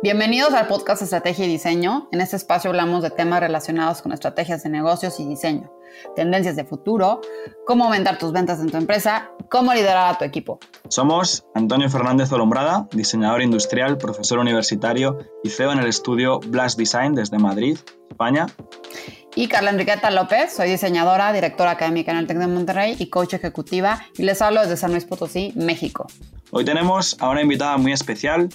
Bienvenidos al podcast Estrategia y Diseño. En este espacio hablamos de temas relacionados con estrategias de negocios y diseño, tendencias de futuro, cómo aumentar tus ventas en tu empresa, cómo liderar a tu equipo. Somos Antonio Fernández Olombrada, diseñador industrial, profesor universitario y CEO en el estudio Blast Design desde Madrid, España. Y Carla Enriqueta López, soy diseñadora, directora académica en el TEC de Monterrey y coach ejecutiva y les hablo desde San Luis Potosí, México. Hoy tenemos a una invitada muy especial,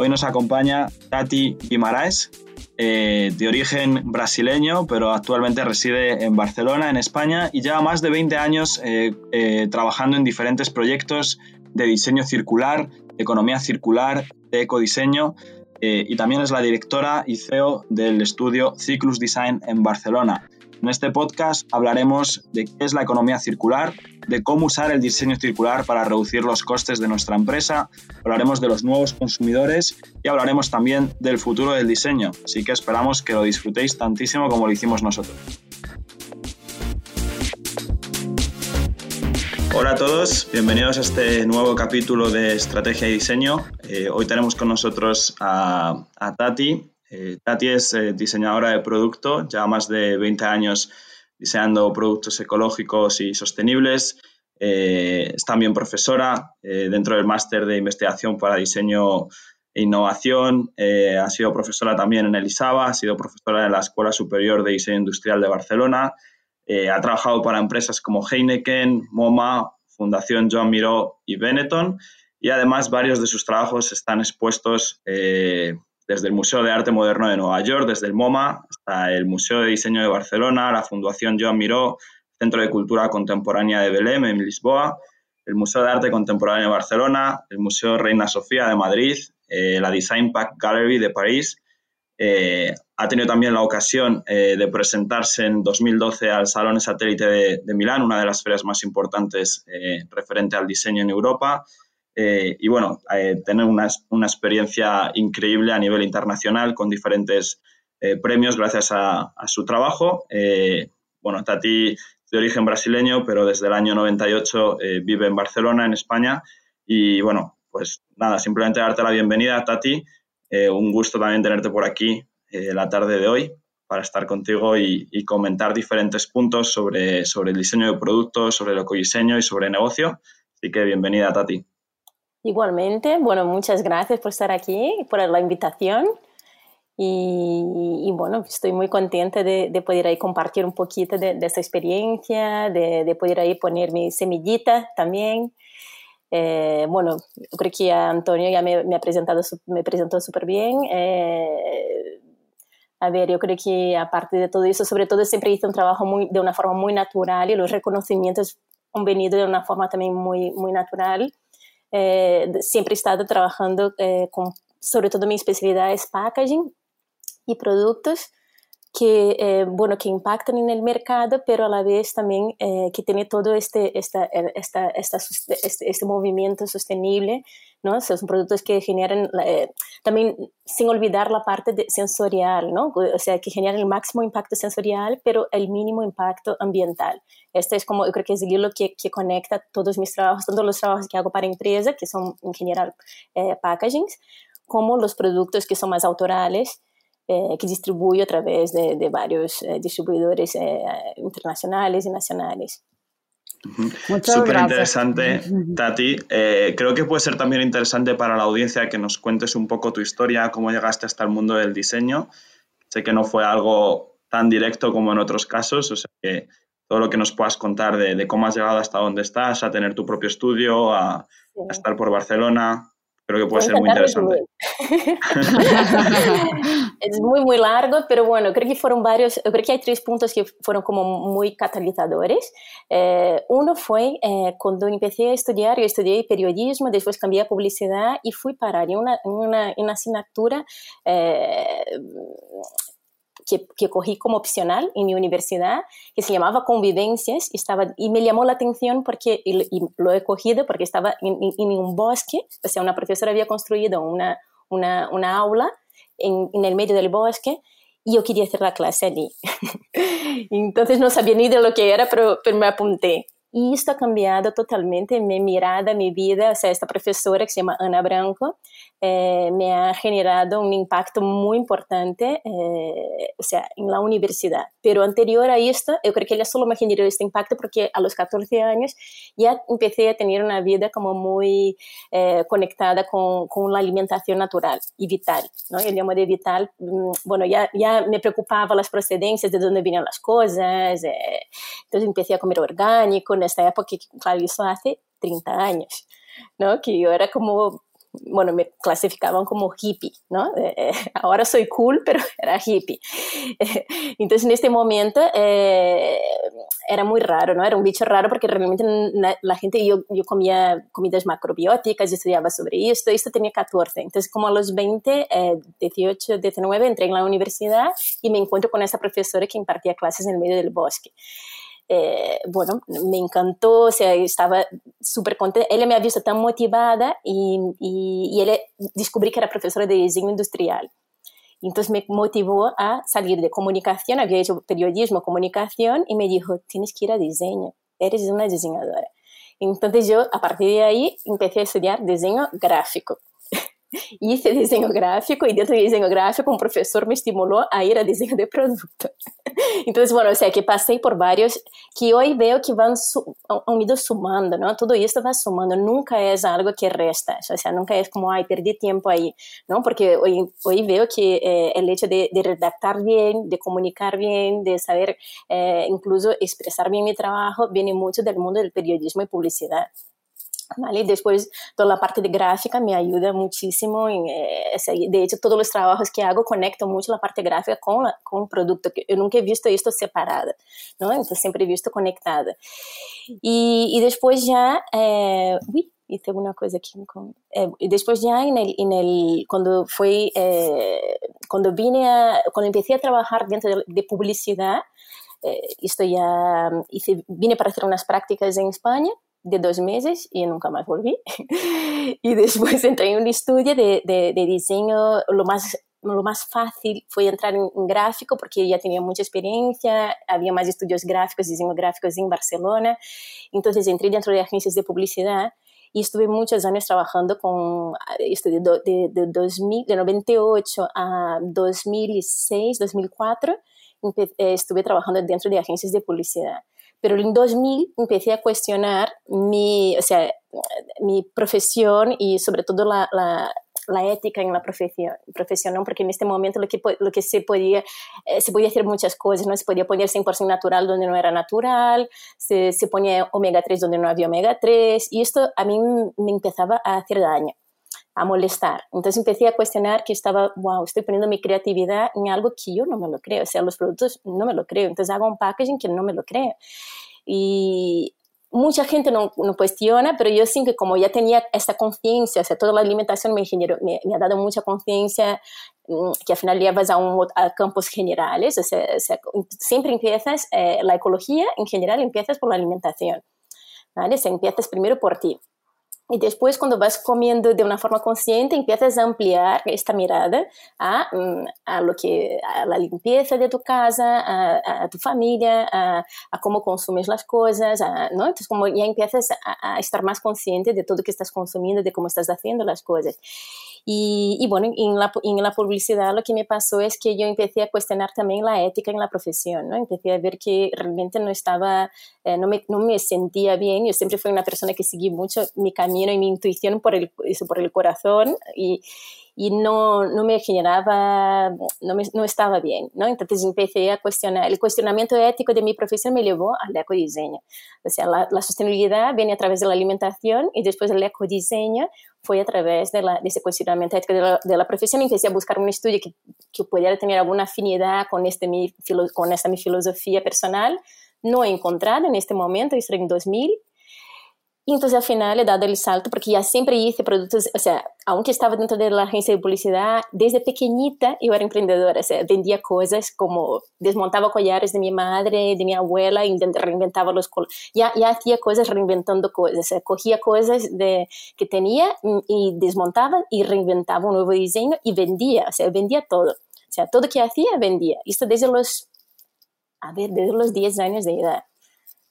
Hoy nos acompaña Tati Guimaraes, eh, de origen brasileño, pero actualmente reside en Barcelona, en España, y lleva más de 20 años eh, eh, trabajando en diferentes proyectos de diseño circular, economía circular, de ecodiseño, y también es la directora y CEO del estudio Cyclus Design en Barcelona. En este podcast hablaremos de qué es la economía circular, de cómo usar el diseño circular para reducir los costes de nuestra empresa, hablaremos de los nuevos consumidores y hablaremos también del futuro del diseño. Así que esperamos que lo disfrutéis tantísimo como lo hicimos nosotros. Hola a todos, bienvenidos a este nuevo capítulo de Estrategia y Diseño. Eh, hoy tenemos con nosotros a, a Tati, eh, Tati es eh, diseñadora de producto, ya más de 20 años diseñando productos ecológicos y sostenibles. Eh, es también profesora dentro del máster de investigación para diseño e innovación. ha sido profesora también en el ISABA, ha sido profesora en la Escuela Superior de Diseño Industrial de Barcelona. ha trabajado para empresas como Heineken, MoMA, Fundación Joan Miró y Benetton. Y además varios de sus trabajos están expuestos desde el Museo de Arte Moderno de Nueva York, desde el MoMA hasta el Museo de Diseño de Barcelona, la Fundación Joan Miró, Centro de Cultura Contemporánea de Belém en Lisboa, el Museo de Arte Contemporáneo de Barcelona, el Museo Reina Sofía de Madrid, eh, la Design Pack Gallery de París. Eh, ha tenido también la ocasión eh, de presentarse en 2012 al Salón Satélite de, de, Milán, una de las ferias más importantes referente al diseño en Europa. Eh, y bueno, eh, tener una, una, experiencia increíble a nivel internacional con diferentes eh, premios gracias a, su trabajo. bueno, Tati de origen brasileño, pero desde el año 98 vive en Barcelona, en España. Y bueno, pues nada, simplemente darte la bienvenida, Tati. un gusto también tenerte por aquí la tarde de hoy para estar contigo y, comentar diferentes puntos sobre, sobre el diseño de productos, sobre el ecodiseño y sobre negocio. Así que bienvenida, Tati. Igualmente, bueno, muchas gracias por estar aquí, por la invitación. Y, bueno, estoy muy contenta de, poder ahí compartir un poquito de, esta experiencia, de, poder ahí poner mi semillita también. Eh, bueno, creo que Antonio ya me, ha presentado, me presentó súper bien. Eh, a ver, yo creo que aparte de todo eso, sobre todo siempre hice un trabajo muy, de una forma muy natural y los reconocimientos han venido de una forma también muy, muy natural. Eh, siempre he estado trabajando eh, con, sobre todo mi especialidad es packaging y productos que, eh, bueno, que impactan en el mercado, pero a la vez también que tiene todo este, esta, esta, esta, este, este, movimiento sostenible, ¿no? Son productos que generan, también sin olvidar la parte de sensorial, ¿no? O sea, que generan el máximo impacto sensorial, pero el mínimo impacto ambiental. Este es como, yo creo que es el hilo que, que conecta todos mis trabajos, tanto los trabajos que hago para empresa, que son en general eh, packagings, como los productos que son más autorales, eh, que distribuyo a través de, de varios eh, distribuidores eh, internacionales y nacionales. Súper interesante, Tati. Eh, creo que puede ser también interesante para la audiencia que nos cuentes un poco tu historia, cómo llegaste hasta el mundo del diseño. Sé que no fue algo tan directo como en otros casos, o sea que todo lo que nos puedas contar de, cómo has llegado hasta donde estás, a tener tu propio estudio, a, estar por Barcelona. Creo que puede ser muy interesante. es muy, muy largo, pero bueno, creo que fueron varios, creo que hay tres puntos que fueron como muy catalizadores. Eh, uno fue eh, cuando empecé a estudiar, yo estudié periodismo, después cambié a publicidad y fui parar en una, una, una asignatura eh, que, que, cogí como opcional en mi universidad, que se llamaba Convivencias, y, estaba, y me llamó la atención porque, y, lo he cogido porque estaba en, en, un bosque, o sea, una profesora había construido una, una, una aula en, en, el medio del bosque, y yo quería hacer la clase allí. Entonces no sabía ni de lo que era, pero, pero me apunté. Y esto ha cambiado totalmente mi mirada, mi vida. O sea, esta profesora que se llama Ana Branco eh, me ha generado un impacto muy importante, eh, o sea, en la universidad. Pero anterior a esto, yo creo que ella solo me generó este impacto porque a los 14 años ya empecé a tener una vida como muy eh, conectada con, con, la alimentación natural y vital. ¿no? Yo llamo de vital, mm, bueno, ya, ya me preocupaba las procedencias, de dónde venían las cosas, entonces empecé a comer orgánico, esta época, claro, eso hace 30 años, ¿no? Que yo era como, bueno, me clasificaban como hippie, ¿no? Eh, eh, ahora soy cool, pero era hippie. entonces, en este momento eh, era muy raro, ¿no? Era un bicho raro porque realmente la gente, yo, yo comía comidas macrobióticas, estudiaba sobre esto, esto tenía 14. Entonces, como a los 20, 18, 19, entré en la universidad y me encuentro con esta profesora que impartía clases en el medio del bosque. Eh, bueno, me encantó, o estaba súper contenta. Ella me ha visto tan motivada y, y, y descubrí que era profesora de diseño industrial. Entonces me motivó a salir de comunicación, había hecho periodismo, comunicación, y me dijo, tienes que ir a diseño, eres una diseñadora. Entonces yo, a partir de ahí, empecé a estudiar diseño gráfico. hice diseño gráfico y dentro de diseño gráfico un profesor me estimuló a ir a diseño de producto. Entonces, bueno, o sea, que pasé por varios que hoy veo que van han ido sumando, ¿no? Todo esto va sumando, nunca es algo que resta, o sea, nunca es como, ay, perdí tiempo ahí, ¿no? Porque hoy, hoy veo que eh, el hecho de, de, redactar bien, de comunicar bien, de saber eh, incluso expresar bien mi trabajo, viene mucho del mundo del periodismo y publicidad. ¿Vale? Después, toda la parte de gráfica me ayuda muchísimo. En, eh, de hecho, todos los trabajos que hago conecto mucho la parte gráfica con, la, con producto. Que yo nunca he visto esto separado, ¿no? Entonces, siempre he visto conectada. Y, y después ya, eh, uy, hice una cosa aquí. Con, eh, después ya, en el, en el, cuando fui, eh, cuando vine a, cuando empecé a trabajar dentro de, de publicidad, eh, esto ya hice, vine para hacer unas prácticas en España de dos meses y nunca más volví. y después entré en un estudio de, de, diseño, lo más lo más fácil fue entrar en, gráfico porque ya tenía mucha experiencia, había más estudios gráficos, diseño gráficos en Barcelona. Entonces entré dentro de agencias de publicidad y estuve muchos años trabajando con, esto de, de, de, 2000, de 98 a 2006, 2004, estuve trabajando dentro de agencias de publicidad. Pero en 2000 empecé a cuestionar mi, o sea, mi profesión y sobre todo la, la, la ética en la profesión, profesión porque en este momento lo que, lo que se, podía, eh, se podía hacer muchas cosas, ¿no? se podía poner 100% natural donde no era natural, se, se ponía omega 3 donde no había omega 3 y esto a mí me empezaba a hacer daño a molestar. Entonces empecé a cuestionar que estaba, wow, estoy poniendo mi creatividad en algo que yo no me lo creo, o sea, los productos no me lo creo, entonces hago un packaging que no me lo creo. Y mucha gente no, no cuestiona, pero yo siento que como ya tenía esta conciencia, o sea, toda la alimentación me, generó, me, me ha dado mucha conciencia mm, que al final llevas a, un, a campos generales, o sea, o sea siempre empiezas, eh, la ecología en general empiezas por la alimentación, ¿vale? O sea, empiezas primero por ti. Y después, cuando vas comiendo de una forma consciente, empiezas a ampliar esta mirada a, mm, a lo que, a la limpieza de tu casa, a, a tu familia, a, a, consumes las cosas, ¿no? Entonces, como ya empiezas a, estar más consciente de todo lo que estás consumiendo, de cómo estás haciendo las cosas. Y, y bueno, en la, en la publicidad lo que me pasó es que yo empecé a cuestionar también la ética en la profesión, ¿no? Empecé a ver que realmente no estaba, eh, no, me, no me sentía bien. Yo siempre fui una persona que seguí mucho mi camino y mi intuición por el, por el corazón y, y no, no me generaba, no, me, no estaba bien, ¿no? Entonces empecé a cuestionar, el cuestionamiento ético de mi profesión me llevó al ecodiseño. O sea, la, la sostenibilidad viene a través de la alimentación y después el ecodiseño fue a través de, la, de ese cuestionamiento ético de la, de la, profesión. Empecé a buscar un estudio que, que pudiera tener alguna afinidad con, este, mi, con esta mi filosofía personal. No he encontrado en este momento, estoy en 2000, y entonces al final he dado el salto porque ya siempre hice productos, o sea, aunque estaba dentro de la agencia de publicidad, desde pequeñita yo era emprendedora, o sea, vendía cosas como desmontaba collares de mi madre, de mi abuela, y reinventaba los ya, ya hacía cosas reinventando cosas, o sea, cogía cosas de, que tenía y desmontaba y reinventaba un nuevo diseño y vendía, o sea, vendía todo. O sea, todo que hacía vendía. Esto desde los, a ver, desde los 10 años de edad.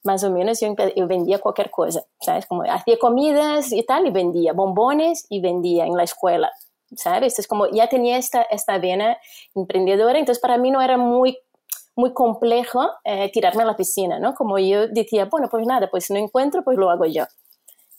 Más o menos yo, yo, vendía cualquier cosa, ¿sabes? Como hacía comidas y tal, y vendía bombones y vendía en la escuela, ¿sabes? Es como ya tenía esta, esta vena emprendedora, entonces para mí no era muy muy complejo eh, tirarme a la piscina, ¿no? Como yo decía, bueno, pues nada, pues si no encuentro, pues lo hago yo.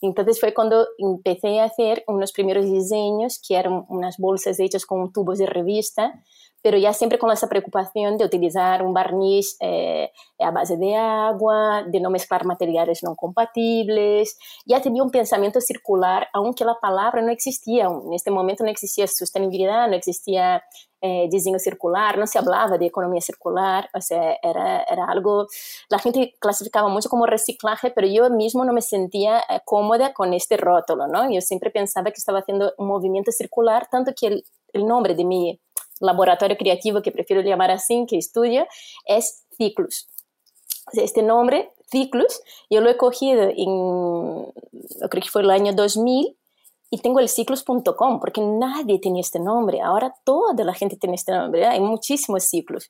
Entonces fue cuando empecé a hacer unos primeros diseños que eran unas bolsas hechas con tubos de revista pero ya siempre con esa preocupación de utilizar un barniz eh, a base de agua, de no mezclar materiales no compatibles. Ya tenía un pensamiento circular, aunque la palabra no existía. En este momento no existía sostenibilidad, no existía eh, diseño circular, no se hablaba de economía circular, o sea, era, algo, la gente clasificaba mucho como reciclaje, pero yo mismo no me sentía eh, cómoda con este rótulo, ¿no? Yo siempre pensaba que estaba haciendo un movimiento circular, tanto que el nombre de mi laboratorio creativo que prefiero llamar así, que estudia, es Ciclus. Este nombre, Ciclus, yo lo he cogido en, creo que fue el año 2000, y tengo el ciclus.com, porque nadie tenía este nombre. Ahora toda la gente tiene este nombre, hay muchísimos ciclos.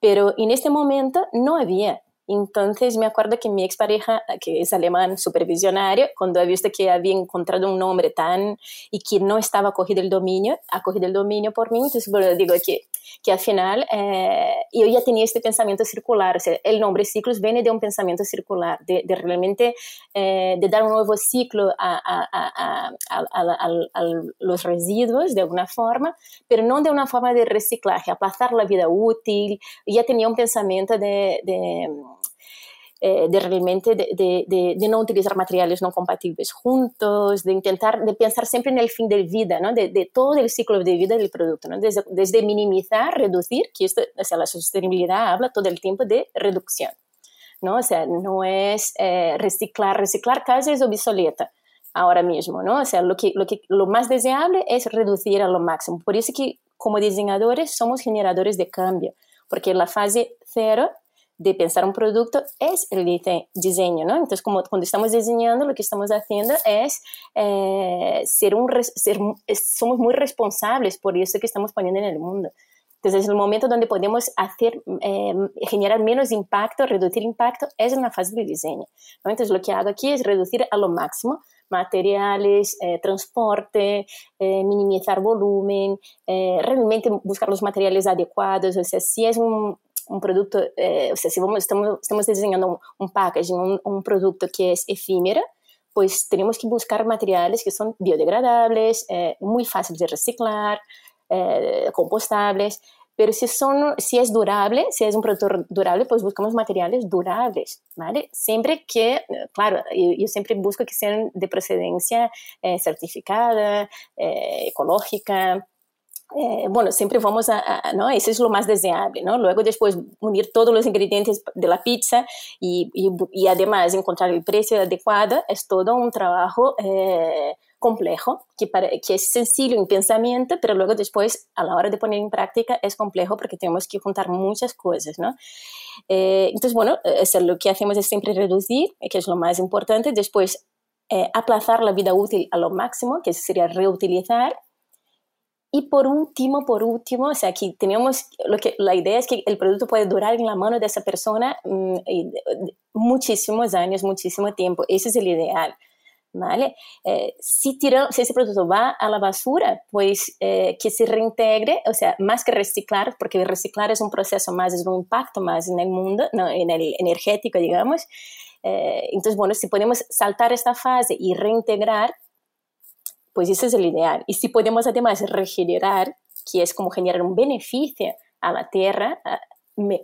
Pero en este momento no había. Entonces me acuerdo que mi expareja, que es alemán supervisionario, cuando ha visto que había encontrado un nombre tan y que no estaba cogido el dominio, ha cogido el dominio por mí, entonces bueno, digo que, que al final eh, yo ya tenía este pensamiento circular, o sea, el nombre ciclos viene de un pensamiento circular, de, de realmente eh, de dar un nuevo ciclo a, a, a, a, los residuos de alguna forma, pero no de una forma de reciclaje, aplazar la vida útil, ya tenía un pensamiento de, de eh, de realmente de, de, no utilizar materiales no compatibles juntos, de intentar, de pensar siempre en el fin de vida, ¿no? de, todo el ciclo de vida del producto, ¿no? desde, desde minimizar, reducir, que esto, o sea, la sostenibilidad habla todo el tiempo de reducción, ¿no? O sea, no es eh, reciclar, reciclar casi es obsoleta ahora mismo, ¿no? O sea, lo, que, lo, que, lo más deseable es reducir a lo máximo. Por eso que como diseñadores somos generadores de cambio, porque la fase cero de pensar un producto es el diseño, ¿no? Entonces, como cuando estamos diseñando, lo que estamos haciendo es eh, ser un, ser, somos muy responsables por eso que estamos poniendo en el mundo. Entonces, es el momento donde podemos hacer, eh, generar menos impacto, reducir impacto, es en la fase de diseño. ¿no? Entonces, lo que hago aquí es reducir a lo máximo materiales, eh, transporte, minimizar volumen, realmente buscar los materiales adecuados. O sea, si es un, un producto, eh, o sea, si vamos, estamos, estamos diseñando un, un packaging, un, un, producto que es efímero, pues tenemos que buscar materiales que son biodegradables, eh, muy fáciles de reciclar, eh, compostables, pero si, son, si es durable, si es un producto durable, pues buscamos materiales durables, ¿vale? Siempre que, claro, yo, yo siempre busco que sean de procedencia certificada, ecológica, eh, bueno, siempre vamos a, ¿no? Eso es lo más deseable, ¿no? Luego después unir todos los ingredientes de la pizza y, y, además encontrar el precio adecuado es todo un trabajo eh, complejo, que, que es sencillo en pensamiento, pero luego después a la hora de poner en práctica es complejo porque tenemos que juntar muchas cosas, ¿no? Eh, entonces, bueno, eso lo que hacemos es siempre reducir, que es lo más importante, después aplazar la vida útil a lo máximo, que sería reutilizar, y por último, por último, o sea, aquí tenemos, lo que, la idea es que el producto puede durar en la mano de esa persona mmm, muchísimos años, muchísimo tiempo. Ese es el ideal. ¿Vale? Eh, si, tira, si ese producto va a la basura, pues eh, que se reintegre, o sea, más que reciclar, porque reciclar es un proceso más, es un impacto más en el mundo, no, en el energético, digamos. Eh, entonces, bueno, si podemos saltar esta fase y reintegrar, pues ese es el ideal. Y si podemos además regenerar, que es como generar un beneficio a la tierra,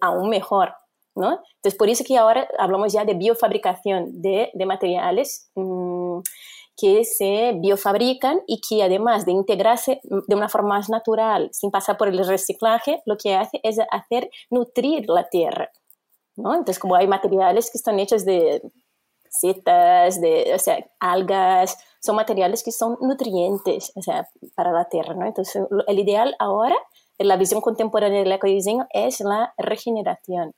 aún mejor. ¿no? Entonces, por eso que ahora hablamos ya de biofabricación de, de materiales mmm, que se biofabrican y que además de integrarse de una forma más natural, sin pasar por el reciclaje, lo que hace es hacer nutrir la tierra. ¿no? Entonces, como hay materiales que están hechos de setas, de o sea, algas, son materiales que son nutrientes o sea, para la tierra. ¿no? Entonces, el ideal ahora, en la visión contemporánea del ecodiseño, es la regeneración.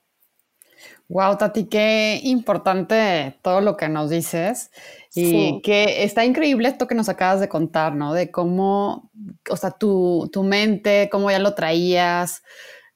Wow, Tati, qué importante todo lo que nos dices y que está increíble esto que nos acabas de contar, ¿no? De cómo, o sea, tu, tu mente, cómo ya lo traías,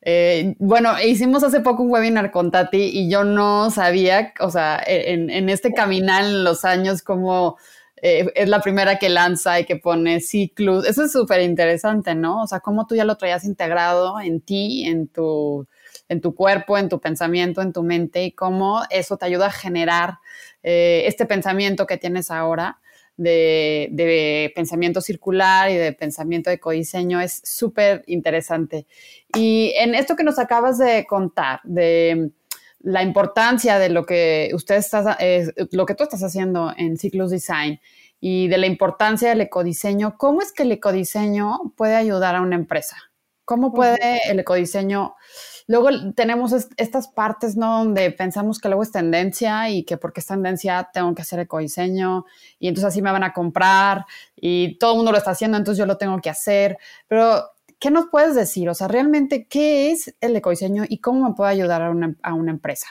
Eh, bueno, hicimos hace poco un webinar con Tati y yo no sabía, o sea, en, en este caminar en los años, cómo eh, es la primera que lanza y que pone ciclos. Eso es súper interesante, ¿no? O sea, cómo tú ya lo traías integrado en ti, en tu, en tu cuerpo, en tu pensamiento, en tu mente y cómo eso te ayuda a generar eh, este pensamiento que tienes ahora. De, de, pensamiento circular y de pensamiento de codiseño es súper interesante. Y en esto que nos acabas de contar, de la importancia de lo que usted está, eh, lo que tú estás haciendo en Ciclos Design y de la importancia del ecodiseño, ¿cómo es que el ecodiseño puede ayudar a una empresa? ¿Cómo puede el ecodiseño? Luego tenemos estas partes, ¿no? Donde pensamos que luego es tendencia y que porque es tendencia tengo que hacer ecodiseño y entonces así me van a comprar y todo el mundo lo está haciendo, entonces yo lo tengo que hacer. Pero ¿qué nos puedes decir? O sea, realmente, ¿qué es el ecodiseño y cómo me puede ayudar a una, a una empresa?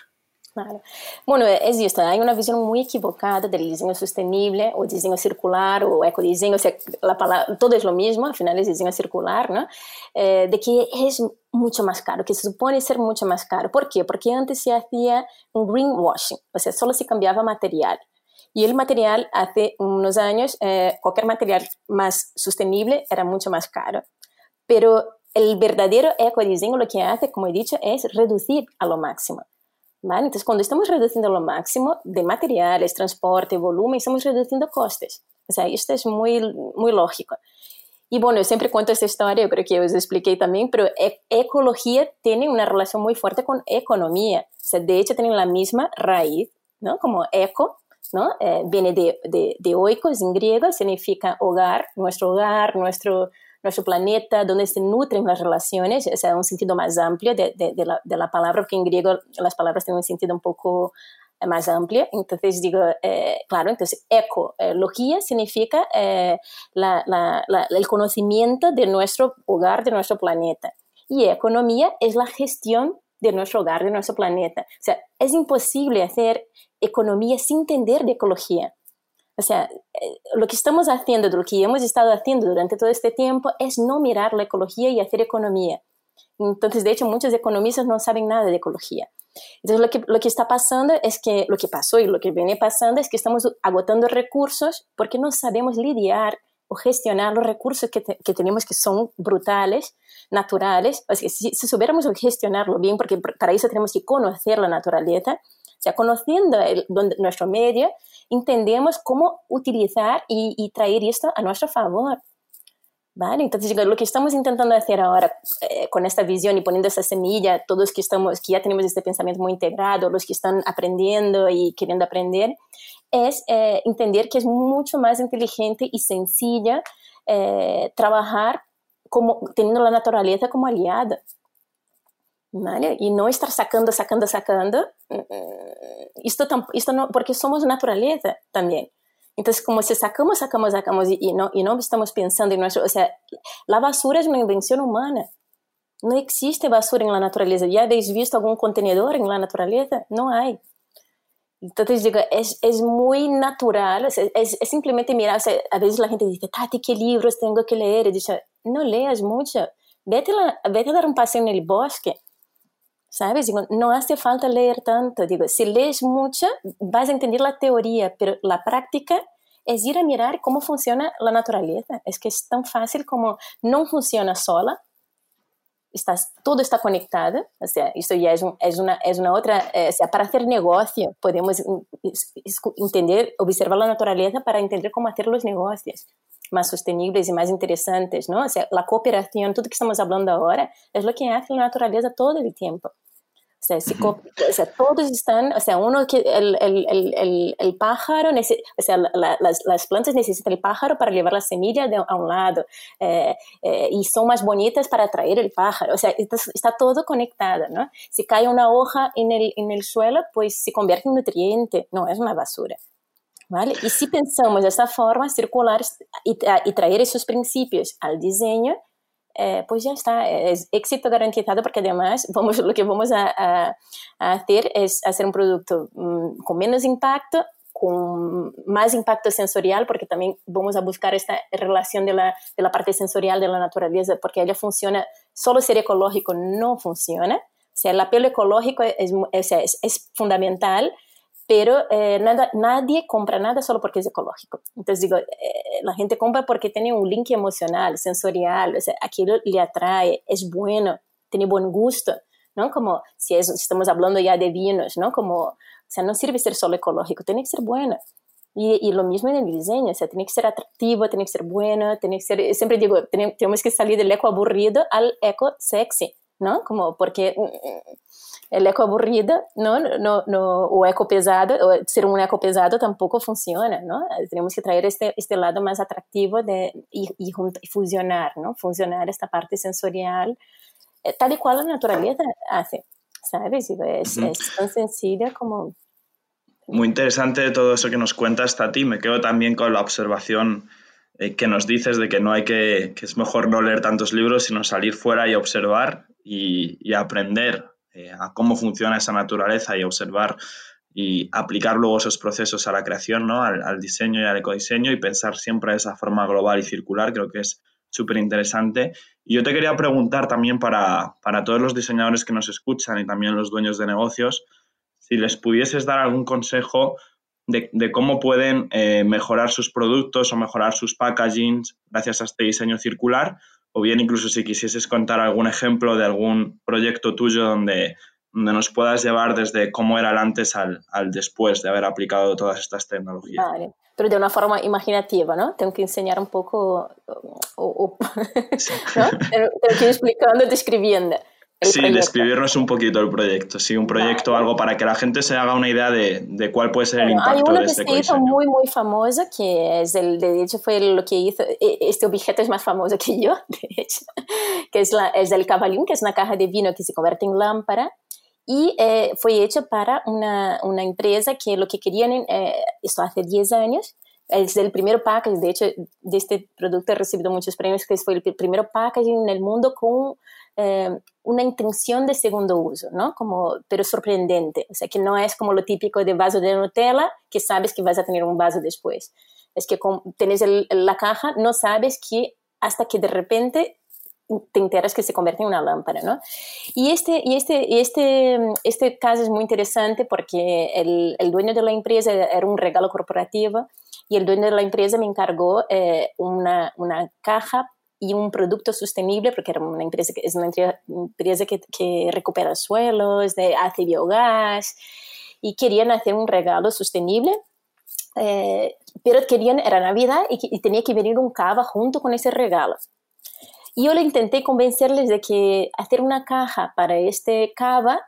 Claro. Bueno, es esto, hay una visión muy equivocada del diseño sostenible o diseño circular o ecodiseño, o sea, la palabra, todo es lo mismo, al final es diseño circular, ¿no? Eh, de que es mucho más caro, que se supone ser mucho más caro. ¿Por qué? Porque antes se hacía un greenwashing, o sea, solo se cambiaba material. Y el material hace unos años, eh, cualquier material más sostenible era mucho más caro. Pero el verdadero ecodiseño lo que hace, como he dicho, es reducir a lo máximo. ¿vale? Entonces, cuando estamos reduciendo a lo máximo de materiales, transporte, volumen, estamos reduciendo costes. O sea, esto es muy, muy lógico. Y bueno, yo siempre cuento esta historia, creo que os expliqué también, pero e ecología tiene una relación muy fuerte con economía. O sea, de hecho, tienen la misma raíz, ¿no? Como eco, ¿no? Eh, viene de, de, de oikos en griego, significa hogar, nuestro hogar, nuestro, nuestro planeta, donde se nutren las relaciones, o sea, un sentido más amplio de, la, palabra, porque en griego las palabras tienen un sentido un poco eh, más amplio. Entonces digo, eh, claro, entonces ecología significa eh, la, el conocimiento de nuestro hogar, de nuestro planeta. Y economía es la gestión de nuestro hogar, de nuestro planeta. O sea, es imposible hacer economía sin entender de ecología. O sea, eh, lo que estamos haciendo, lo que hemos estado haciendo durante todo este tiempo es no mirar la ecología y hacer economía. Entonces, de hecho, muchos economistas no saben nada de ecología. Entonces, lo que, lo que está pasando es que, lo que pasó y lo que viene pasando es que estamos agotando recursos porque no sabemos lidiar o gestionar los recursos que, que tenemos que son brutales, naturales. O sea, si, si supiéramos gestionarlo bien, porque para eso tenemos que conocer la naturaleza, sea, conociendo el, nuestro medio, entendemos cómo utilizar y, traer esto a nuestro favor. ¿Vale? Entonces, lo que estamos intentando hacer ahora eh, con esta visión y poniendo esa semilla, todos que, que ya tenemos este pensamiento muy integrado, los que están aprendiendo y queriendo aprender, es eh, entender que es mucho más inteligente y sencilla eh, trabajar como, teniendo la naturaleza como aliada. ¿Vale? Y no estar sacando, sacando, sacando. Esto, esto no, porque somos naturaleza también. Entonces, como si sacamos, sacamos, sacamos y, no, y no estamos pensando en nuestro... O sea, la basura es una invención humana. No existe basura en la naturaleza. ¿Ya habéis visto algún contenedor en la naturaleza? No hay. Entonces, digo, es, es muy natural, es, es, simplemente mirar, a veces la gente dice, Tati, ¿qué libros tengo que leer? Y dice, no leas mucho, vete, la, vete a dar un paseo en el bosque, ¿sabes? Digo, no hace falta leer tanto. Digo, si lees mucho, vas a entender la teoría, pero la práctica es ir a mirar cómo funciona la naturaleza. Es que es tan fácil como no funciona sola. Estás, todo está conectado, o sea, esto ya es, es, una, es una otra, eh, o sea, para hacer negocio podemos entender, observar la naturaleza para entender cómo hacer los negocios más sostenibles y más interesantes, ¿no? O sea, la cooperación, todo lo que estamos hablando ahora, es lo que hace la naturaleza todo el tiempo. O sea, o sea, todos están, o sea, uno que el, el, el, el pájaro, o sea, las, las, plantas necesitan el pájaro para llevar la semilla de, a un lado eh, eh, y son más bonitas para atraer el pájaro. O sea, está, está, todo conectado, ¿no? Si cae una hoja en el, en el suelo, pues se convierte en nutriente, no es una basura. ¿Vale? Y si pensamos de esta forma circular y, y traer esos principios al diseño, eh, pues ya está, es éxito garantizado porque además vamos, lo que vamos a, a, hacer es hacer un producto mm, con menos impacto, con más impacto sensorial, porque también vamos a buscar esta relación de la, de la parte sensorial de la naturaleza, porque ella funciona, solo ser ecológico no funciona. O sea, el apelo ecológico es, es, es fundamental, pero eh, nada, nadie compra nada solo porque es ecológico. Entonces digo, eh, la gente compra porque tiene un link emocional, sensorial, o sea, aquello le atrae, es bueno, tiene buen gusto, ¿no? Como si, es, estamos hablando ya de vinos, ¿no? Como, o sea, no sirve ser solo ecológico, tiene que ser bueno. Y, y, lo mismo en el diseño, o sea, tiene que ser atractivo, tiene que ser bueno, tiene que ser, siempre digo, tenemos que salir del eco aburrido al eco sexy, ¿no? Como porque mm, el eco aburrido, ¿no? No, no, o eco pesado, o ser un eco pesado tampoco funciona, ¿no? Tenemos que traer este, este lado más atractivo de, y, y, y fusionar, ¿no? Fusionar esta parte sensorial, eh, tal y cual la naturaleza hace, ¿sabes? Es, es tan sencilla como... Muy interesante todo eso que nos cuentas, Tati. Me quedo también con la observación eh, que nos dices de que no hay que, que es mejor no leer tantos libros, sino salir fuera y observar y, y aprender eh, a cómo funciona esa naturaleza y observar y aplicar luego esos procesos a la creación, ¿no? al, diseño y al ecodiseño y pensar siempre de esa forma global y circular, creo que es súper interesante. Y yo te quería preguntar también para, para, todos los diseñadores que nos escuchan y también los dueños de negocios, si les pudieses dar algún consejo de, de cómo pueden eh, mejorar sus productos o mejorar sus packagings gracias a este diseño circular o bien incluso si quisieses contar algún ejemplo de algún proyecto tuyo donde, donde nos puedas llevar desde cómo era el antes al, al después de haber aplicado todas estas tecnologías. Vale, pero de una forma imaginativa, ¿no? Tengo que enseñar un poco, o, o, sí. ¿no? Tengo que ir explicando, describiendo sí, describirnos un poquito el proyecto, sí, un proyecto, algo para que la gente se haga una idea de, de cuál puede ser el impacto Hay uno de este que se hizo muy, muy famoso, que es el, de hecho fue lo que hizo, e, este objeto es más famoso que yo, de hecho, que es, la, es el cabalín, que es una caja de vino que se convierte en lámpara, y eh, fue hecho para una, una, empresa que lo que querían, eh, esto hace 10 años, es el primer packaging, de hecho, de este producto he recibido muchos premios, que fue el primer packaging en el mundo con eh, una intención de segundo uso, ¿no? Como, pero sorprendente, o sea, que no es como lo típico de vaso de Nutella, que sabes que vas a tener un vaso después. Es que tenés la caja, no sabes que hasta que de repente te enteras que se convierte en una lámpara, ¿no? Y este, y este, y este, este caso es muy interesante porque el, el, dueño de la empresa era un regalo corporativo y el dueño de la empresa me encargó eh, una, una caja y un producto sostenible, porque era una empresa que es una empresa que, que recupera suelos, de, hace biogás, y querían hacer un regalo sostenible, eh, pero querían, era Navidad y, y, tenía que venir un cava junto con ese regalo. Y yo le intenté convencerles de que hacer una caja para este cava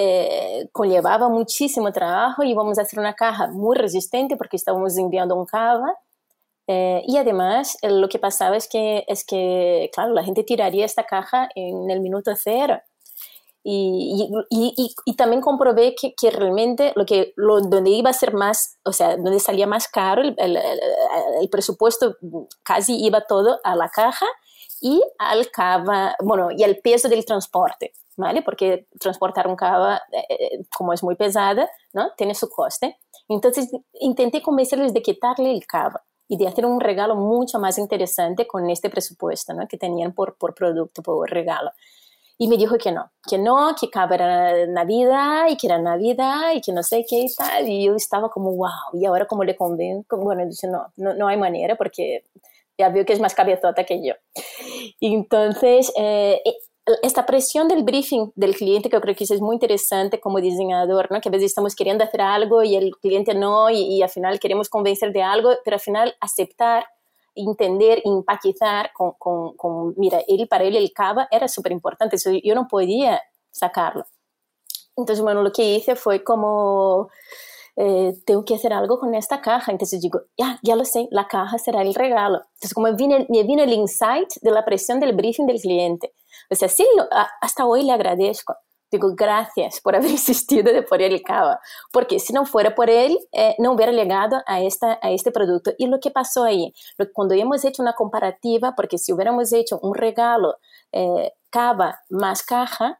eh, conllevaba muchísimo trabajo y íbamos a hacer una caja muy resistente porque estábamos enviando un cava eh, y además, eh, lo que pasaba es que, es que, claro, la gente tiraría esta caja en el minuto cero. Y, y, y, y también comprobé que, que, realmente lo que, lo, donde iba a ser más, o sea, donde salía más caro, el, el, el presupuesto casi iba todo a la caja y al cava, bueno, y al peso del transporte, ¿vale? Porque transportar un cava, eh, como es muy pesada, ¿no? Tiene su coste. Entonces, intenté convencerles de quitarle el cava y de hacer un regalo mucho más interesante con este presupuesto ¿no? que tenían por, por producto, por regalo. Y me dijo que no, que no, que era Navidad y que era Navidad y que no sé qué y tal. Y yo estaba como, wow, y ahora como le convenzo, bueno, dice, no, no, no hay manera porque ya vio que es más cabezota que yo. Entonces, eh, esta presión del briefing del cliente, que yo creo que es muy interesante como diseñador, ¿no? que a veces estamos queriendo hacer algo y el cliente no, y, y al final queremos convencer de algo, pero al final aceptar, entender, empatizar con, con, con mira, él para él el cava era súper importante, yo no podía sacarlo. Entonces, bueno, lo que hice fue como, eh, tengo que hacer algo con esta caja. Entonces digo, ya, ya lo sé, la caja será el regalo. Entonces, como me vino el insight de la presión del briefing del cliente. O sea, sí, hasta hoy le agradezco. Digo, gracias por haber insistido de poner el cava, porque si no fuera por él, eh, no hubiera llegado a, esta, a este producto. Y lo que pasó ahí, cuando hemos hecho una comparativa, porque si hubiéramos hecho un regalo eh, cava más caja,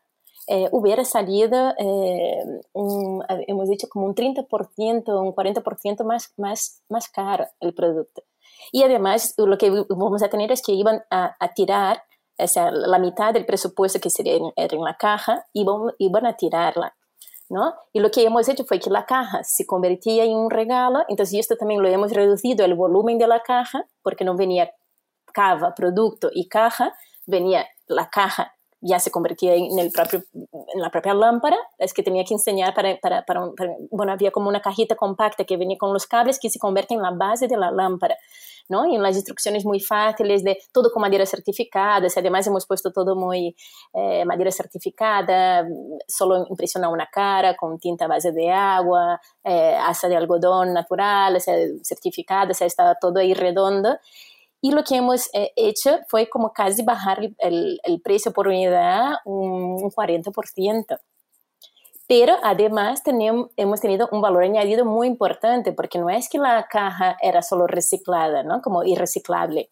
eh, hubiera salido, eh, un, hemos dicho, como un 30%, un 40% más, más, más caro el producto. Y además lo que vamos a tener es que iban a, a tirar o la mitad del presupuesto que sería en, en la caja, iban, iban a tirarla. ¿no? Y lo que hemos hecho fue que la caja se convertía en un regalo, entonces esto también lo hemos reducido el volumen de la caja, porque no venía cava, producto y caja, venía la caja ya se convertía en, el propio, en la propia lámpara, es que tenía que enseñar para, para, para, bueno, había como una cajita compacta que venía con los cables que se convierte en la base de la lámpara. ¿no? Y en las instrucciones muy fáciles de todo con madera certificada, además hemos puesto todo muy eh, madera certificada, solo impresiona una cara con tinta base de agua, eh, asa de algodón natural, o sea, certificada, o sea, estaba todo ahí redondo. Y lo que hemos eh, hecho fue como casi bajar el, el precio por unidad un 40% pero además tenemos, hemos tenido un valor añadido muy importante, porque no es que la caja era solo reciclada, ¿no? como irreciclable,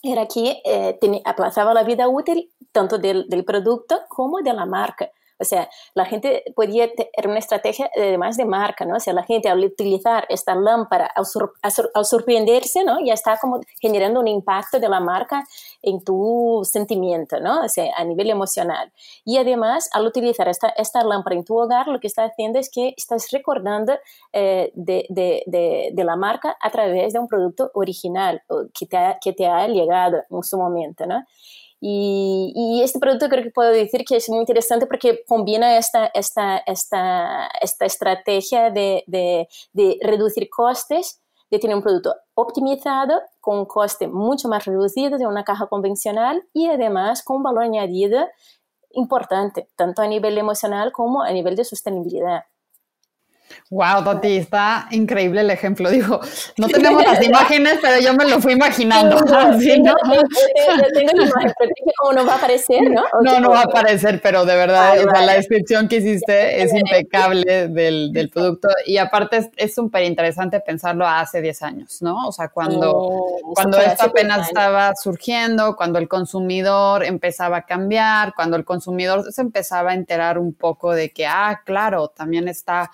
era que eh, aplazaba la vida útil tanto del, del producto como de la marca. O sea, la gente podía tener una estrategia además de marca, ¿no? O sea, la gente al utilizar esta lámpara, al, sorprenderse, ¿no? Ya está como generando un impacto de la marca en tu sentimiento, ¿no? O sea, a nivel emocional. Y además, al utilizar esta, esta lámpara en tu hogar, lo que está haciendo es que estás recordando eh, de, de, de, de, la marca a través de un producto original que te ha, que te ha llegado en su momento, ¿no? Y, este producto creo que puedo decir que es muy interesante porque combina esta, esta, esta, esta estrategia de, de, de, reducir costes, de tener un producto optimizado con un coste mucho más reducido de una caja convencional y además con un valor añadido importante, tanto a nivel emocional como a nivel de sostenibilidad. Wow, Tati, está increíble el ejemplo. Digo, no tenemos las imágenes, pero yo me lo fui imaginando. Sí, ¿no? no va a aparecer, ¿no? No, no va a aparecer, pero de verdad, la descripción que hiciste es impecable del, del producto y aparte es súper interesante pensarlo hace 10 años, ¿no? O sea, cuando, cuando esto apenas estaba surgiendo, cuando el consumidor empezaba a cambiar, cuando el consumidor se empezaba a enterar un poco de que, ah, claro, también está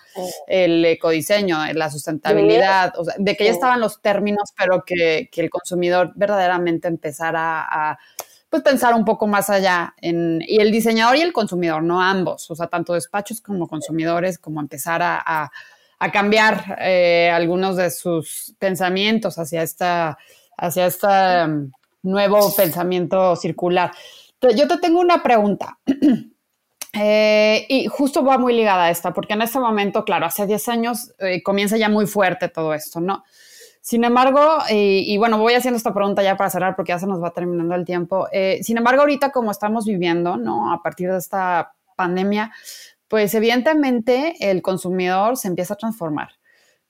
el ecodiseño, la sustentabilidad, de que ya estaban los términos, pero que, el consumidor verdaderamente empezara a, pues pensar un poco más allá en, y el diseñador y el consumidor, no ambos, o sea, tanto despachos como consumidores, como empezar a, cambiar eh, algunos de sus pensamientos hacia esta, hacia este nuevo pensamiento circular. yo te tengo una pregunta. Eh, y justo va muy ligada a esta, porque en este momento, claro, hace 10 años eh, comienza ya muy fuerte todo esto, ¿no? Sin embargo, y bueno, voy haciendo esta pregunta ya para cerrar porque ya se nos va terminando el tiempo. Eh, sin embargo, ahorita como estamos viviendo, ¿no? A partir de esta pandemia, pues evidentemente el consumidor se empieza a transformar.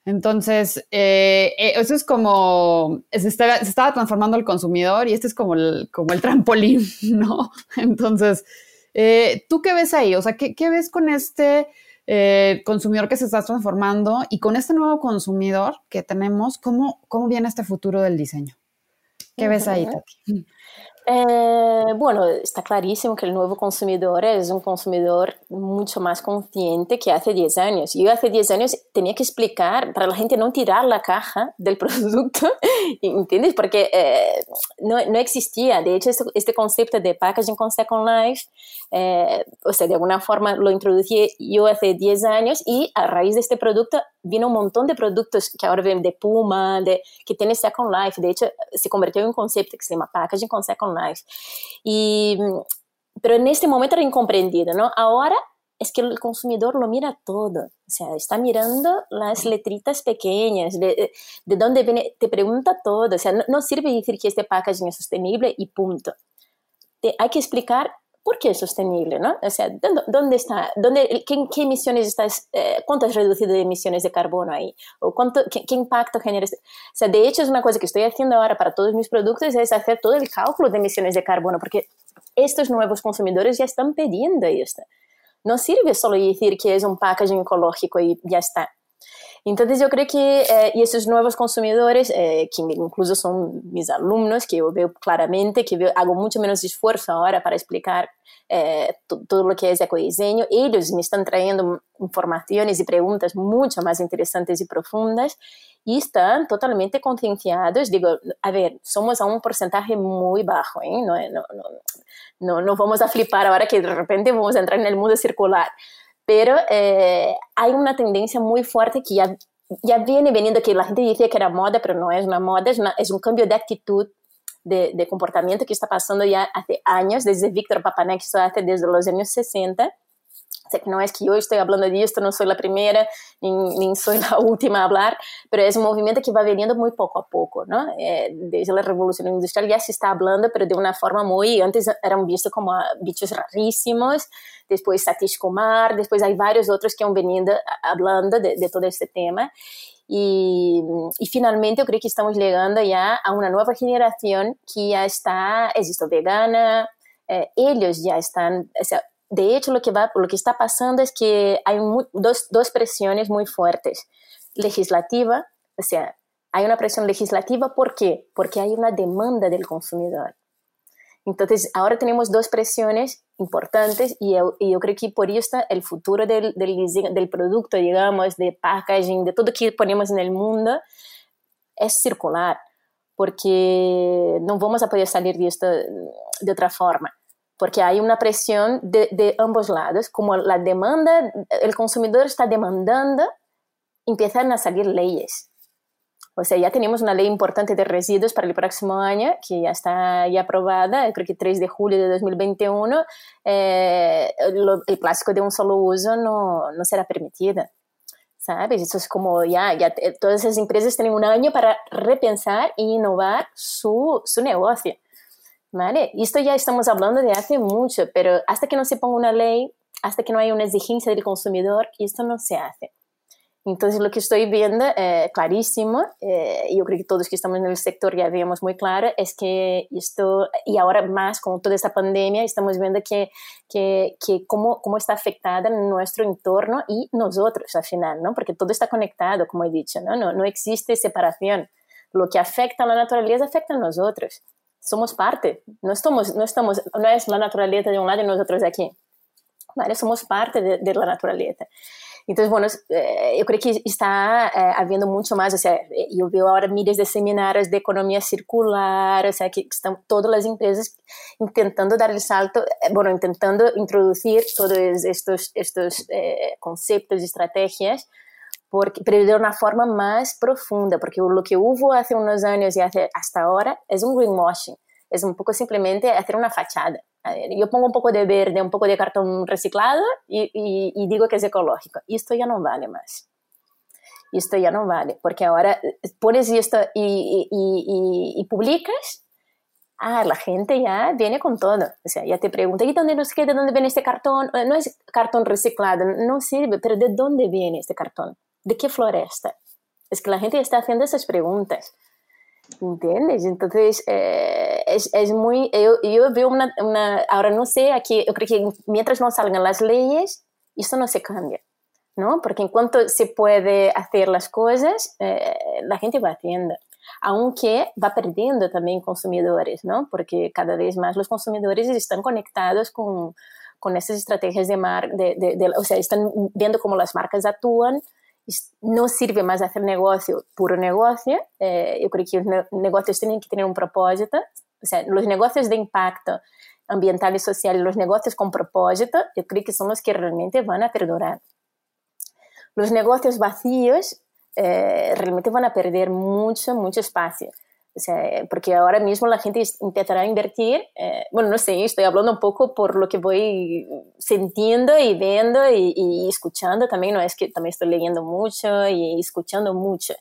Entonces, eso es como, se, se, estaba transformando el consumidor y este es como el trampolín, ¿no? Entonces, eh, ¿Tú qué ves ahí? O sea, ¿qué, ves con este eh, consumidor que se está transformando y con este nuevo consumidor que tenemos? ¿Cómo, cómo viene este futuro del diseño? ¿Qué ves ahí, Tati? Eh, bueno, está clarísimo que el nuevo consumidor es un consumidor mucho más consciente que hace 10 años. Yo hace 10 años tenía que explicar para la gente no tirar la caja del producto, ¿entiendes? Porque eh, no, existía. De hecho, este, este, concepto de packaging con Second Life, eh, o sea, de alguna forma lo introducí yo hace 10 años y a raíz de este producto vino un montón de productos que ahora ven de Puma, de, que tiene Second Life. De hecho, se convirtió en un concepto que se llama packaging con Second Life. Y, pero en este momento era incomprendido, ¿no? Ahora es que el consumidor lo mira todo, o sea, está mirando las letritas pequeñas, de, de dónde viene, te pregunta todo, o sea, no, no, sirve que este packaging es sostenible y punto. Te, hay que explicar ¿por qué es sostenible? ¿no? O sea, ¿dónde está? Dónde, qué, qué, emisiones estás, eh, cuánto has reducido de emisiones de carbono ahí? ¿O cuánto, qué, qué, impacto genera? O sea, de hecho es una cosa que estoy haciendo ahora para todos mis productos, es hacer todo el cálculo de emisiones de carbono, porque estos nuevos consumidores ya están pidiendo esto. No sirve solo decir que es un packaging ecológico y ya está. Entonces yo creo que eh, y esos nuevos consumidores, eh, que incluso son mis alumnos, que yo veo claramente, que hago mucho menos esfuerzo ahora para explicar eh, todo lo que es ecodiseño, ellos me están trayendo informaciones y preguntas mucho más interesantes y profundas y están totalmente concienciados. Digo, a ver, somos a un porcentaje muy bajo, no, no, no, no, vamos a flipar ahora que de repente vamos a entrar en el mundo circular pero eh, hay una tendencia muy fuerte que ya, ya viene veniendo, que la gente decía que era moda, pero no es una moda, es, es un cambio de actitud, de, de, comportamiento que está pasando ya hace años, desde Víctor Papanek, eso hace desde los años 60, que no es que yo estoy hablando de esto, no soy la primera ni, soy la última a hablar, pero es un movimiento que va veniendo muy poco a poco, ¿no? Eh, desde la revolución industrial ya se está hablando, pero de una forma muy, antes eran vistos como bichos rarísimos, después Satish Kumar, después hay varios otros que han venido hablando de, de todo este tema. Y, y, finalmente yo creo que estamos llegando ya a una nueva generación que ya está, es esto, vegana, eh, ellos ya están, o sea, de hecho, lo que, va, lo que está pasando es que hay dos, dos presiones muy fuertes. Legislativa, o sea, hay una presión legislativa, ¿por qué? Porque hay una demanda del consumidor. Entonces, ahora tenemos dos presiones importantes y yo, creo que por eso el futuro del, del, del, producto, digamos, de packaging, de todo que ponemos en el mundo, es circular, porque no vamos a poder salir de esto de otra forma porque hay una presión de, de, ambos lados, como la demanda, el consumidor está demandando, empiezan a salir leyes. O sea, ya tenemos una ley importante de residuos para el próximo año, que ya está ya aprobada, creo que 3 de julio de 2021, eh, el plástico de un solo uso no, no será permitido. ¿Sabes? Eso es como ya, ya todas esas empresas tienen un año para repensar e innovar su, su negocio. ¿Vale? esto ya estamos hablando de hace mucho, pero hasta que no se ponga una ley, hasta que no haya una exigencia del consumidor, esto no se hace. Entonces, lo que estoy viendo eh, clarísimo, eh, yo creo que todos que estamos en el sector ya vemos muy claro, es que esto, y ahora más con toda esta pandemia, estamos viendo que, que, que cómo, cómo está afectada nuestro entorno y nosotros al final, ¿no? Porque todo está conectado, como he dicho, ¿no? No, no existe separación. Lo que afecta a la naturaleza afecta a nosotros somos parte, no estamos, no estamos, no es la naturaleza de un lado y nosotros de aquí, ¿vale? Somos parte de, la naturaleza. Entonces, bueno, eh, yo creo que está eh, habiendo mucho más, o sea, yo veo ahora miles de seminarios de economía circular, o sea, que están todas las empresas intentando dar el salto, eh, bueno, intentando introducir todos estos, estos conceptos y estrategias porque, pero de una forma más profunda, porque lo que hubo hace unos años y hace, hasta ahora es un greenwashing, es un poco simplemente hacer una fachada. Yo pongo un poco de verde, un poco de cartón reciclado y, y, digo que es ecológico. Y esto ya no vale más. Y esto ya no vale, porque ahora pones esto y, y publicas ah, la gente ya viene con todo. O sea, ya te pregunta, ¿y dónde nos queda? ¿De dónde viene este cartón? No es cartón reciclado, no sirve, pero ¿de dónde viene este cartón? ¿De qué floresta? Es que la gente está haciendo esas preguntas. ¿Entiendes? Entonces, eh, es, es, muy. Yo, yo veo una, una, Ahora no sé, aquí, yo creo que mientras no salgan las leyes, esto no se cambia. ¿no? Porque en cuanto se puede hacer las cosas, eh, la gente va haciendo. Aunque va perdiendo también consumidores, ¿no? Porque cada vez más los consumidores están conectados con, con estas estrategias de marca, de, de, o sea, están viendo cómo las marcas actúan, no sirve más hacer negocio puro negocio. Eh, yo creo que los negocios tienen que tener un propósito. O sea, los negocios de impacto ambiental y social, los negocios con propósito, yo creo que son los que realmente van a perdurar. Los negocios vacíos eh, realmente van a perder mucho, mucho espacio. O sea, porque ahora mismo la gente empezará a invertir, eh, bueno, no sé, estoy hablando un poco por lo que voy sintiendo y viendo y, escuchando también, no es que también estoy leyendo mucho y escuchando mucho.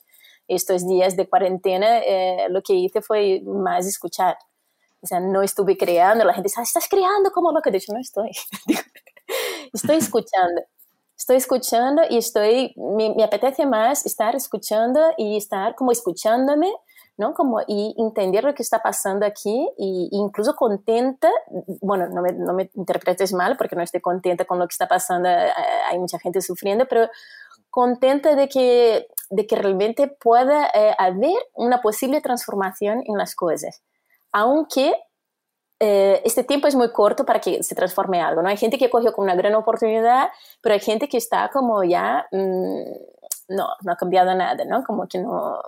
Estos días de cuarentena eh, lo que hice fue más escuchar. O sea, no estuve creando, la gente dice, ah, estás creando como lo que de hecho no estoy. estoy escuchando estoy escuchando y estoy, me, me, apetece más estar escuchando y estar como escuchándome ¿no? Como y entender lo que está pasando aquí y incluso contenta, bueno, no me, no me interpretes mal porque no estoy contenta con lo que está pasando, eh, hay mucha gente sufriendo, pero contenta de que, de que realmente pueda eh, haber una posible transformación en las cosas, aunque eh, este tiempo es muy corto para que se transforme algo, ¿no? Hay gente que cogió con una gran oportunidad, pero hay gente que está como ya, mm, no, no ha cambiado nada, ¿no? Como que no...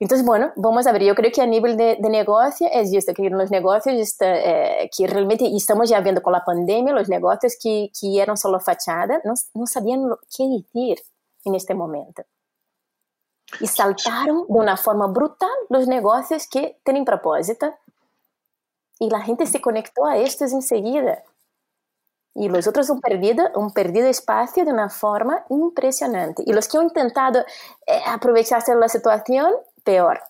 Entonces, bueno, vamos a ver, yo creo que a nivel de, de negocio es que los negocios, está, eh, que realmente estamos ya viendo con la pandemia, los negocios que, que eran solo fachada, no, no sabían lo, qué decir este momento. Y saltaron de una forma brutal los negocios que tienen propósito, y la gente se conectó a estos enseguida. Y los otros han perdido, han perdido espacio de una forma impresionante. Y los que han intentado eh, aprovecharse de la situación, peor.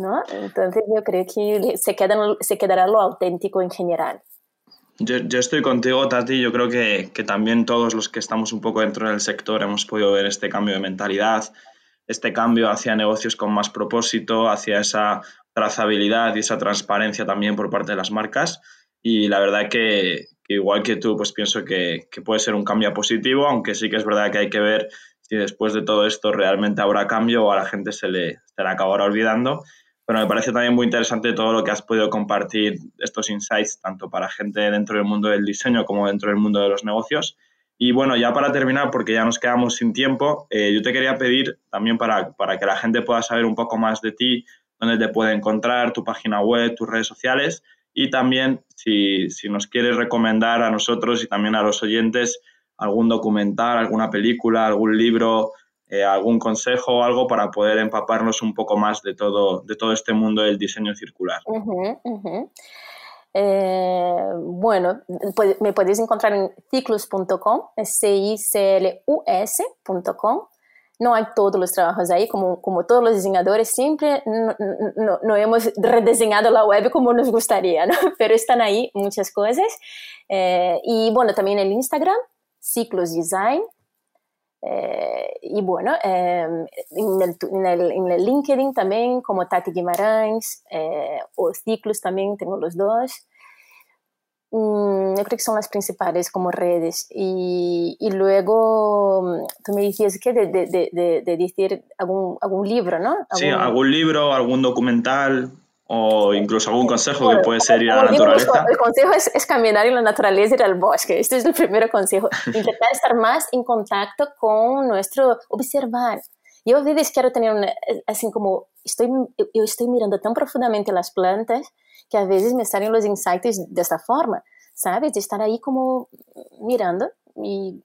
¿no? Entonces yo creo que se, quedan, se quedará lo auténtico en general. Yo, yo, estoy contigo, Tati. Yo creo que, que, también todos los que estamos un poco dentro del sector hemos podido ver este cambio de mentalidad, este cambio hacia negocios con más propósito, hacia esa trazabilidad y esa transparencia también por parte de las marcas. Y la verdad que, igual que tú, pues pienso que, puede ser un cambio positivo, aunque sí que es verdad que hay que ver si después de todo esto realmente habrá cambio o a la gente se le, se le acabará olvidando. Pero me parece también muy interesante todo lo que has podido compartir, estos insights, tanto para gente dentro del mundo del diseño como dentro del mundo de los negocios. Y bueno, ya para terminar, porque ya nos quedamos sin tiempo, eh, yo te quería pedir también para, para que la gente pueda saber un poco más de ti, dónde te puede encontrar, tu página web, tus redes sociales y también si, nos quieres recomendar a nosotros y también a los oyentes algún documental, alguna película, algún libro, eh, algún consejo o algo para poder empaparnos un poco más de todo, de todo este mundo del diseño circular. Eh, bueno, me podéis encontrar en ciclus.com, c i c l u s.com no hay todos los trabajos ahí, como, como todos los diseñadores, siempre no, no, no, hemos rediseñado la web como nos gustaría, ¿no? pero están ahí muchas cosas. Eh, y bueno, también el Instagram, Ciclos Design. Eh, y bueno, eh, en, el, en, el, en, el, LinkedIn también, como Tati Guimarães, o Ciclos también, tengo los dos. Mm, yo creo que son las principales como redes. Y, y luego mm, tú me decías que de, de, de, de, decir algún, algún libro, ¿no? ¿Algún... Sí, algún libro, algún documental o incluso algún consejo que puede ser ir a la naturaleza. el consejo es, es, caminar en la naturaleza, ir al bosque. Este es el primer consejo. Intentar estar más en contacto con nuestro observar. Yo a veces quiero tener una, así como, estoy, yo estoy mirando tan profundamente las plantas que a veces me salen los insights de esta forma, ¿sabes? De estar ahí como mirando y,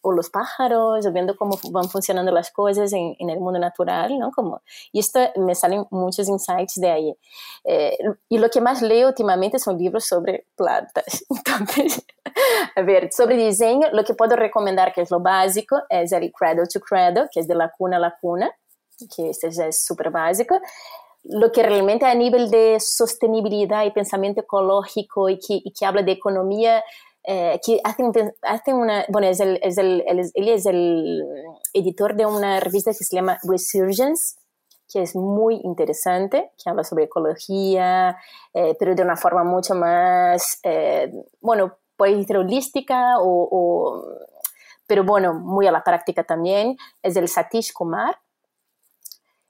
o los pájaros, o viendo cómo van funcionando las cosas en, en, el mundo natural, ¿no? Como, y esto me salen muchos insights de ahí. Eh, y lo que más leo últimamente son libros sobre plantas. Entonces, a ver, sobre diseño, lo que puedo recomendar, que es lo básico, es el Cradle to Cradle, que es de la cuna a la cuna, que este ya es súper básico lo que realmente a nivel de sostenibilidad y pensamiento ecológico y que, y que habla de economía, eh, que hace, una, bueno, es el, es el, él es el editor de una revista que se llama Resurgence, que es muy interesante, que habla sobre ecología, eh, pero de una forma mucho más, eh, bueno, puede decir holística o, o, pero bueno, muy a la práctica también, es el Satish Kumar,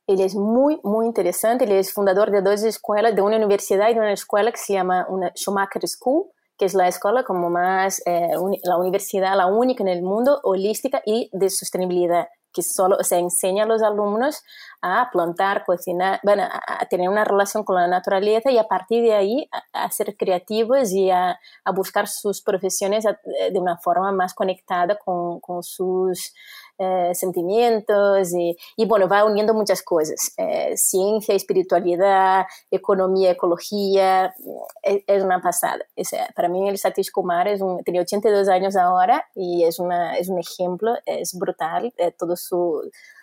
ele é muito, muito interessante. Ele é fundador de duas escolas, de uma universidade e de uma escola que se chama una Schumacher School, que es la escuela como más, eh, la universidad, la única en el mundo holística y de sostenibilidad, que solo se enseña a los alumnos a plantar, cocinar, bueno, a, tener una relación con la naturaleza y a partir de ahí a, ser creativos y a, a, buscar sus profesiones de una forma más conectada con, con sus eh, sentimientos y, y, bueno, va uniendo muchas cosas, eh, ciencia, espiritualidad, economía, ecología, es, es una pasada. Es, para mí el Satish Kumar es un, tiene 82 años ahora y es, una, es un ejemplo, es brutal, eh, todo su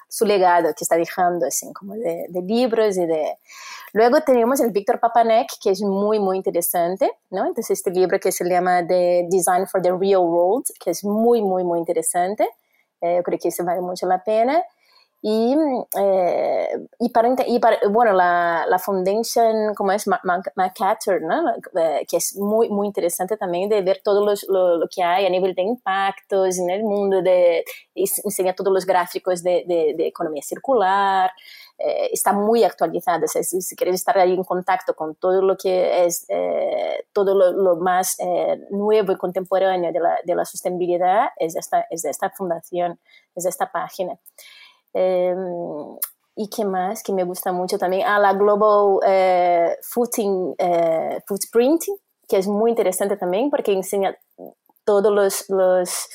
su legado que está dejando, así como de, de, libros y de... Luego tenemos el Víctor Papanek, que es muy, muy interesante, ¿no? Entonces este libro que se llama The Design for the Real World, que es muy, muy, muy interesante. Eh, yo creo que ese vale mucho la pena. Y, eh, y, para, y para, bueno, la, la Foundation, como es MacArthur, ¿no? Eh, que es muy, muy interesante también de ver todo los, lo, lo, que hay a nivel de impactos en el mundo, de, enseñar todos los gráficos de, de, de economía circular, eh, está muy actualizada. Si, si, quieres estar ahí en contacto con todo lo que es, eh, todo lo, lo más eh, nuevo y contemporáneo de la, de la sostenibilidad, es esta, es esta fundación, es esta página. Em, ¿Y qué más? Que me gusta mucho también. Ah, la Global eh, Footing, eh, Footprint, que es muy interesante también porque enseña todos los, los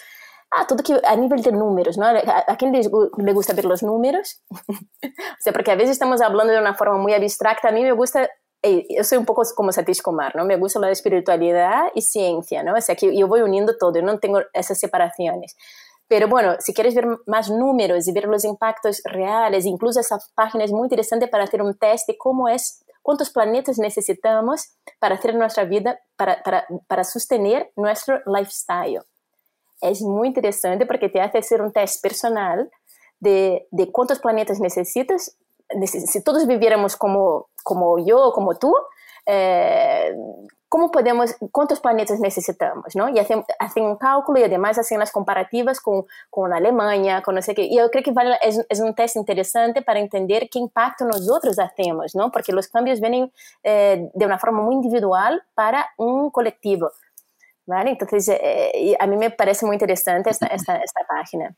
ah, todo que a nivel de números, ¿no? ¿A, quién le, gusta ver los números? o sea, porque a veces estamos hablando de una forma muy abstracta. A mí me gusta, yo soy un poco como Satish Kumar, ¿no? Me gusta la espiritualidad y ciencia, ¿no? O sea, que yo voy uniendo todo, yo no tengo esas separaciones. Pero bueno, si quieres ver más números y ver los impactos reales, incluso esa página es muy interesante para hacer un test de cómo es, cuántos planetas necesitamos para hacer nuestra vida, para, para, para sostener nuestro lifestyle. Es muy interesante porque te hace hacer un test personal de, de cuántos planetas necesitas. Si todos viviéramos como, como yo como tú, eh, ¿cómo podemos, cuántos planetas necesitamos? ¿no? Y hacen, hacen un cálculo y además hacen las comparativas con, con Alemania, con no sé qué. Y yo creo que vale, es, es, un test interesante para entender qué impacto nosotros hacemos, ¿no? porque los cambios vienen eh, de una forma muy individual para un colectivo. ¿vale? Entonces, eh, a mí me parece muy interesante esta, esta, esta página.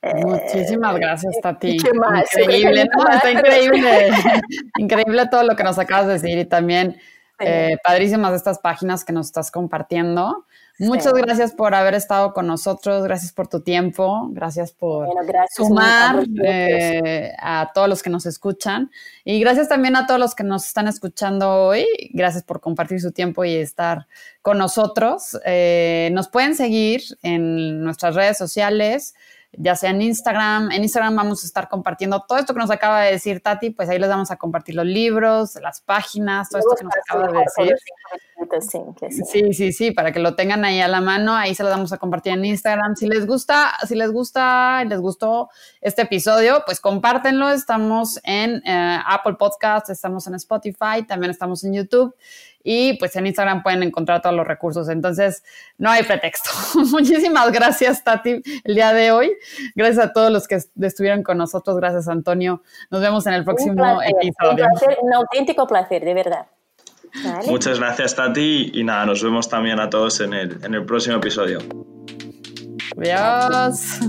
Muchísimas gracias, Tati. Increíble, ¿no? Está increíble. increíble todo lo que nos acabas de decir y también eh, padrísimas estas páginas que nos estás compartiendo. Muchas gracias por haber estado con nosotros, gracias por tu tiempo, gracias por sumar eh, a todos los que nos escuchan y gracias también a todos los que nos están escuchando hoy. Gracias por compartir su tiempo y estar con nosotros. Eh, nos pueden seguir en nuestras redes sociales ya sea en Instagram. En Instagram vamos a estar compartiendo todo esto que nos acaba de decir Tati, pues ahí les vamos a compartir los libros, las páginas, todo esto que nos acaba de decir. Sí, sí, sí, para que lo tengan ahí a la mano, ahí se lo vamos a compartir en Instagram. Si les gusta, si les gusta, les gustó este episodio, pues compártenlo. Estamos en eh, Apple Podcast, estamos en Spotify, también estamos en YouTube y pues en Instagram pueden encontrar todos los recursos. Entonces, no hay pretexto. Muchísimas gracias, Tati, el día de hoy. Gracias a todos los que estuvieron con nosotros. Gracias, Antonio. Nos vemos en el próximo episodio. Un, auténtico placer, de verdad. Muchas gracias, Tati. Y nada, nos vemos también a todos en el, en el próximo episodio. Adiós.